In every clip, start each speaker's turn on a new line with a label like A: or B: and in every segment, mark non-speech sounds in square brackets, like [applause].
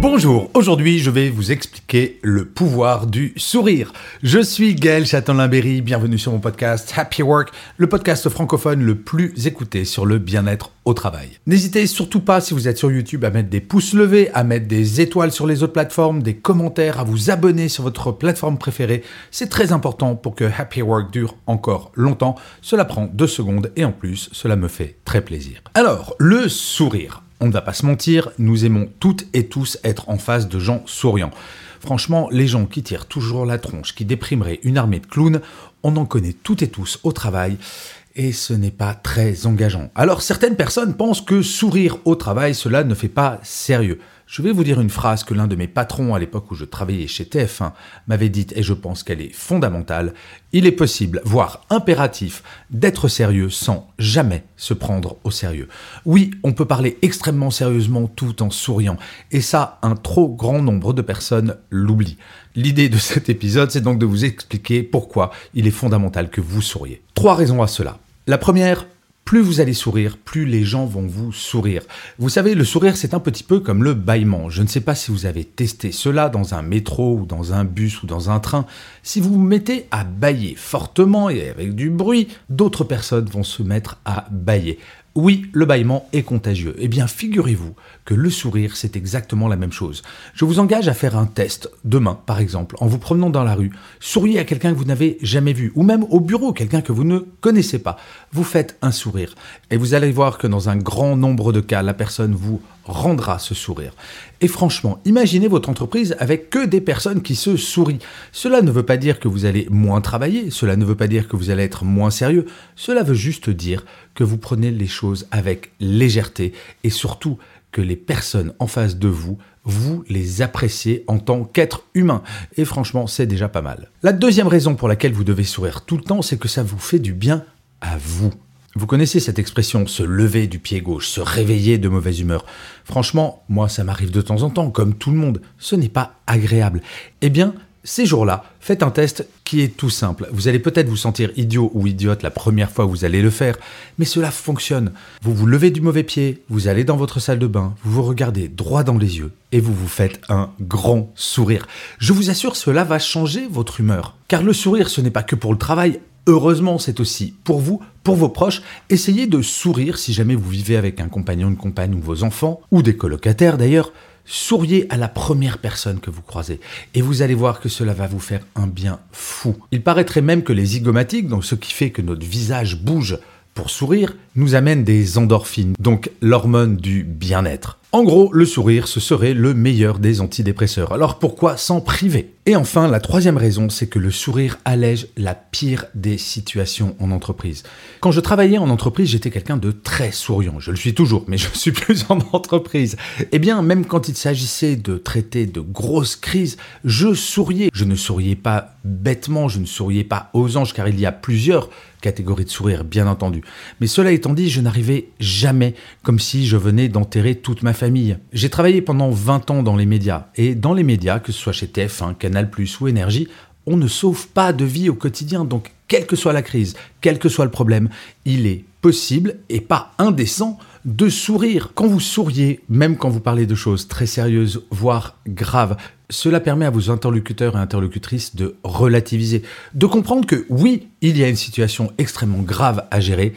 A: Bonjour, aujourd'hui je vais vous expliquer le pouvoir du sourire. Je suis Gaël Châtelain-Berry, bienvenue sur mon podcast Happy Work, le podcast francophone le plus écouté sur le bien-être au travail. N'hésitez surtout pas si vous êtes sur YouTube à mettre des pouces levés, à mettre des étoiles sur les autres plateformes, des commentaires, à vous abonner sur votre plateforme préférée. C'est très important pour que Happy Work dure encore longtemps. Cela prend deux secondes et en plus cela me fait très plaisir. Alors, le sourire. On ne va pas se mentir, nous aimons toutes et tous être en face de gens souriants. Franchement, les gens qui tirent toujours la tronche, qui déprimeraient une armée de clowns, on en connaît toutes et tous au travail et ce n'est pas très engageant. Alors certaines personnes pensent que sourire au travail, cela ne fait pas sérieux. Je vais vous dire une phrase que l'un de mes patrons à l'époque où je travaillais chez TF1 m'avait dite et je pense qu'elle est fondamentale. Il est possible, voire impératif, d'être sérieux sans jamais se prendre au sérieux. Oui, on peut parler extrêmement sérieusement tout en souriant et ça, un trop grand nombre de personnes l'oublient. L'idée de cet épisode, c'est donc de vous expliquer pourquoi il est fondamental que vous souriez. Trois raisons à cela. La première, plus vous allez sourire, plus les gens vont vous sourire. Vous savez, le sourire, c'est un petit peu comme le bâillement. Je ne sais pas si vous avez testé cela dans un métro ou dans un bus ou dans un train. Si vous vous mettez à bâiller fortement et avec du bruit, d'autres personnes vont se mettre à bâiller. Oui, le bâillement est contagieux. Eh bien, figurez-vous que le sourire, c'est exactement la même chose. Je vous engage à faire un test demain, par exemple, en vous promenant dans la rue. Souriez à quelqu'un que vous n'avez jamais vu, ou même au bureau, quelqu'un que vous ne connaissez pas. Vous faites un sourire. Et vous allez voir que dans un grand nombre de cas, la personne vous rendra ce sourire. Et franchement, imaginez votre entreprise avec que des personnes qui se sourient. Cela ne veut pas dire que vous allez moins travailler, cela ne veut pas dire que vous allez être moins sérieux, cela veut juste dire que vous prenez les choses avec légèreté et surtout que les personnes en face de vous, vous les appréciez en tant qu'être humain. Et franchement, c'est déjà pas mal. La deuxième raison pour laquelle vous devez sourire tout le temps, c'est que ça vous fait du bien à vous. Vous connaissez cette expression, se lever du pied gauche, se réveiller de mauvaise humeur. Franchement, moi ça m'arrive de temps en temps, comme tout le monde. Ce n'est pas agréable. Eh bien, ces jours-là, faites un test qui est tout simple. Vous allez peut-être vous sentir idiot ou idiote la première fois où vous allez le faire, mais cela fonctionne. Vous vous levez du mauvais pied, vous allez dans votre salle de bain, vous vous regardez droit dans les yeux et vous vous faites un grand sourire. Je vous assure, cela va changer votre humeur. Car le sourire, ce n'est pas que pour le travail, Heureusement, c'est aussi pour vous, pour vos proches. Essayez de sourire si jamais vous vivez avec un compagnon, une compagne ou vos enfants, ou des colocataires d'ailleurs. Souriez à la première personne que vous croisez et vous allez voir que cela va vous faire un bien fou. Il paraîtrait même que les zygomatiques, donc ce qui fait que notre visage bouge pour sourire, nous amène des endorphines, donc l'hormone du bien-être. En gros, le sourire, ce serait le meilleur des antidépresseurs. Alors pourquoi s'en priver? Et enfin, la troisième raison, c'est que le sourire allège la pire des situations en entreprise. Quand je travaillais en entreprise, j'étais quelqu'un de très souriant. Je le suis toujours, mais [laughs] je suis plus en entreprise. Eh bien, même quand il s'agissait de traiter de grosses crises, je souriais. Je ne souriais pas bêtement, je ne souriais pas aux anges, car il y a plusieurs catégories de sourire, bien entendu. Mais cela étant dit, je n'arrivais jamais comme si je venais d'enterrer toute ma famille. J'ai travaillé pendant 20 ans dans les médias, et dans les médias, que ce soit chez TF1, Canal ⁇ ou Énergie, on ne sauve pas de vie au quotidien. Donc, quelle que soit la crise, quel que soit le problème, il est possible et pas indécent de sourire. Quand vous souriez, même quand vous parlez de choses très sérieuses, voire graves, cela permet à vos interlocuteurs et interlocutrices de relativiser, de comprendre que oui, il y a une situation extrêmement grave à gérer,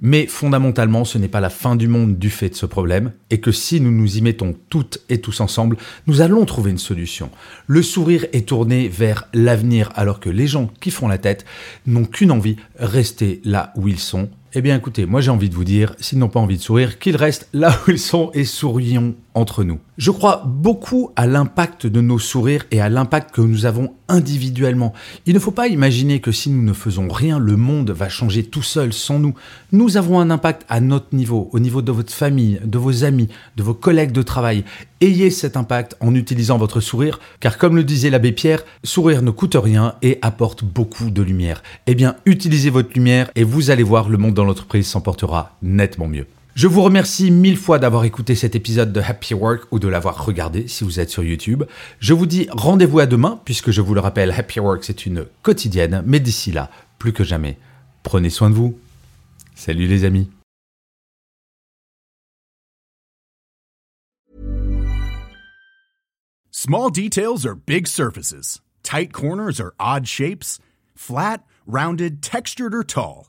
A: mais fondamentalement, ce n'est pas la fin du monde du fait de ce problème, et que si nous nous y mettons toutes et tous ensemble, nous allons trouver une solution. Le sourire est tourné vers l'avenir, alors que les gens qui font la tête n'ont qu'une envie, rester là où ils sont, eh bien écoutez, moi j'ai envie de vous dire, s'ils n'ont pas envie de sourire, qu'ils restent là où ils sont et sourions entre nous. Je crois beaucoup à l'impact de nos sourires et à l'impact que nous avons individuellement. Il ne faut pas imaginer que si nous ne faisons rien, le monde va changer tout seul, sans nous. Nous avons un impact à notre niveau, au niveau de votre famille, de vos amis, de vos collègues de travail. Ayez cet impact en utilisant votre sourire, car comme le disait l'abbé Pierre, sourire ne coûte rien et apporte beaucoup de lumière. Eh bien, utilisez votre lumière et vous allez voir, le monde dans l'entreprise s'emportera nettement mieux. Je vous remercie mille fois d'avoir écouté cet épisode de Happy Work ou de l'avoir regardé si vous êtes sur YouTube. Je vous dis rendez-vous à demain, puisque je vous le rappelle, Happy Work c'est une quotidienne, mais d'ici là, plus que jamais, prenez soin de vous. Salut les amis.
B: Small details are big surfaces. Tight corners are odd shapes. Flat, rounded, textured or tall.